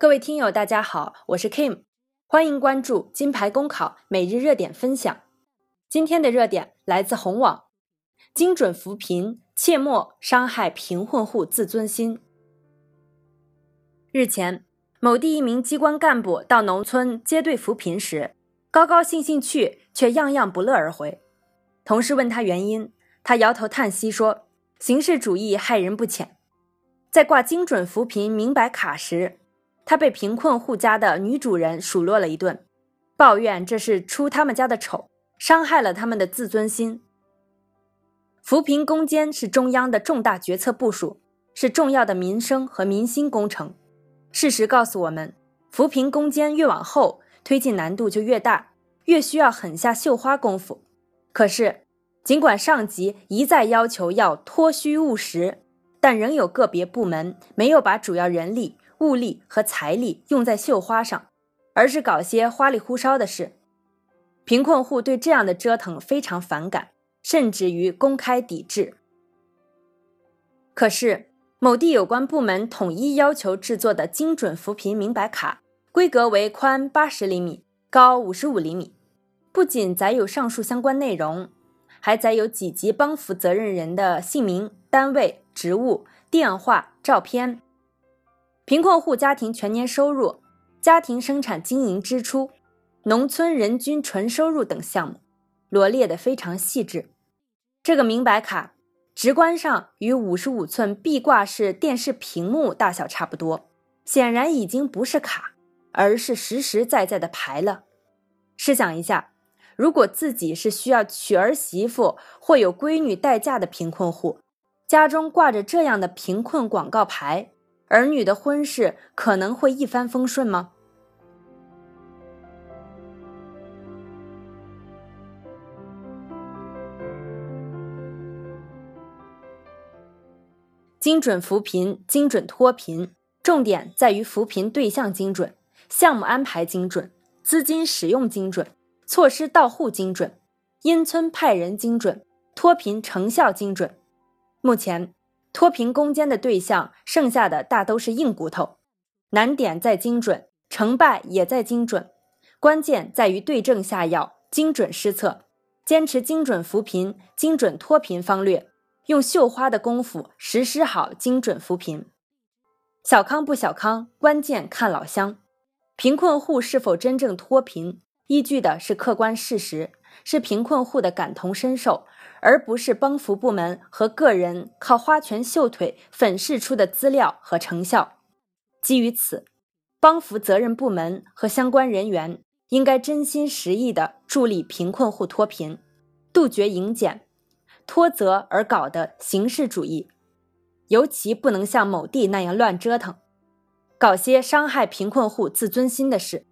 各位听友，大家好，我是 Kim，欢迎关注金牌公考每日热点分享。今天的热点来自红网，精准扶贫，切莫伤害贫困户自尊心。日前，某地一名机关干部到农村接队扶贫时，高高兴兴去，却样样不乐而回。同事问他原因，他摇头叹息说：“形式主义害人不浅。”在挂精准扶贫明白卡时，他被贫困户家的女主人数落了一顿，抱怨这是出他们家的丑，伤害了他们的自尊心。扶贫攻坚是中央的重大决策部署，是重要的民生和民心工程。事实告诉我们，扶贫攻坚越往后，推进难度就越大，越需要狠下绣花功夫。可是，尽管上级一再要求要脱虚务实，但仍有个别部门没有把主要人力。物力和财力用在绣花上，而是搞些花里胡哨的事。贫困户对这样的折腾非常反感，甚至于公开抵制。可是，某地有关部门统一要求制作的精准扶贫明白卡，规格为宽八十厘米、高五十五厘米，不仅载有上述相关内容，还载有几级帮扶责任人的姓名、单位、职务、电话、照片。贫困户家庭全年收入、家庭生产经营支出、农村人均纯收入等项目罗列的非常细致。这个明白卡直观上与五十五寸壁挂式电视屏幕大小差不多，显然已经不是卡，而是实实在在的牌了。试想一下，如果自己是需要娶儿媳妇或有闺女待嫁的贫困户，家中挂着这样的贫困广告牌。儿女的婚事可能会一帆风顺吗？精准扶贫、精准脱贫，重点在于扶贫对象精准、项目安排精准、资金使用精准、措施到户精准、因村派人精准、脱贫成效精准。目前。脱贫攻坚的对象，剩下的大都是硬骨头，难点在精准，成败也在精准，关键在于对症下药，精准施策，坚持精准扶贫、精准脱贫方略，用绣花的功夫实施好精准扶贫。小康不小康，关键看老乡，贫困户是否真正脱贫，依据的是客观事实，是贫困户的感同身受。而不是帮扶部门和个人靠花拳绣腿粉饰出的资料和成效。基于此，帮扶责任部门和相关人员应该真心实意地助力贫困户脱贫，杜绝营检、脱责而搞的形式主义。尤其不能像某地那样乱折腾，搞些伤害贫困户自尊心的事。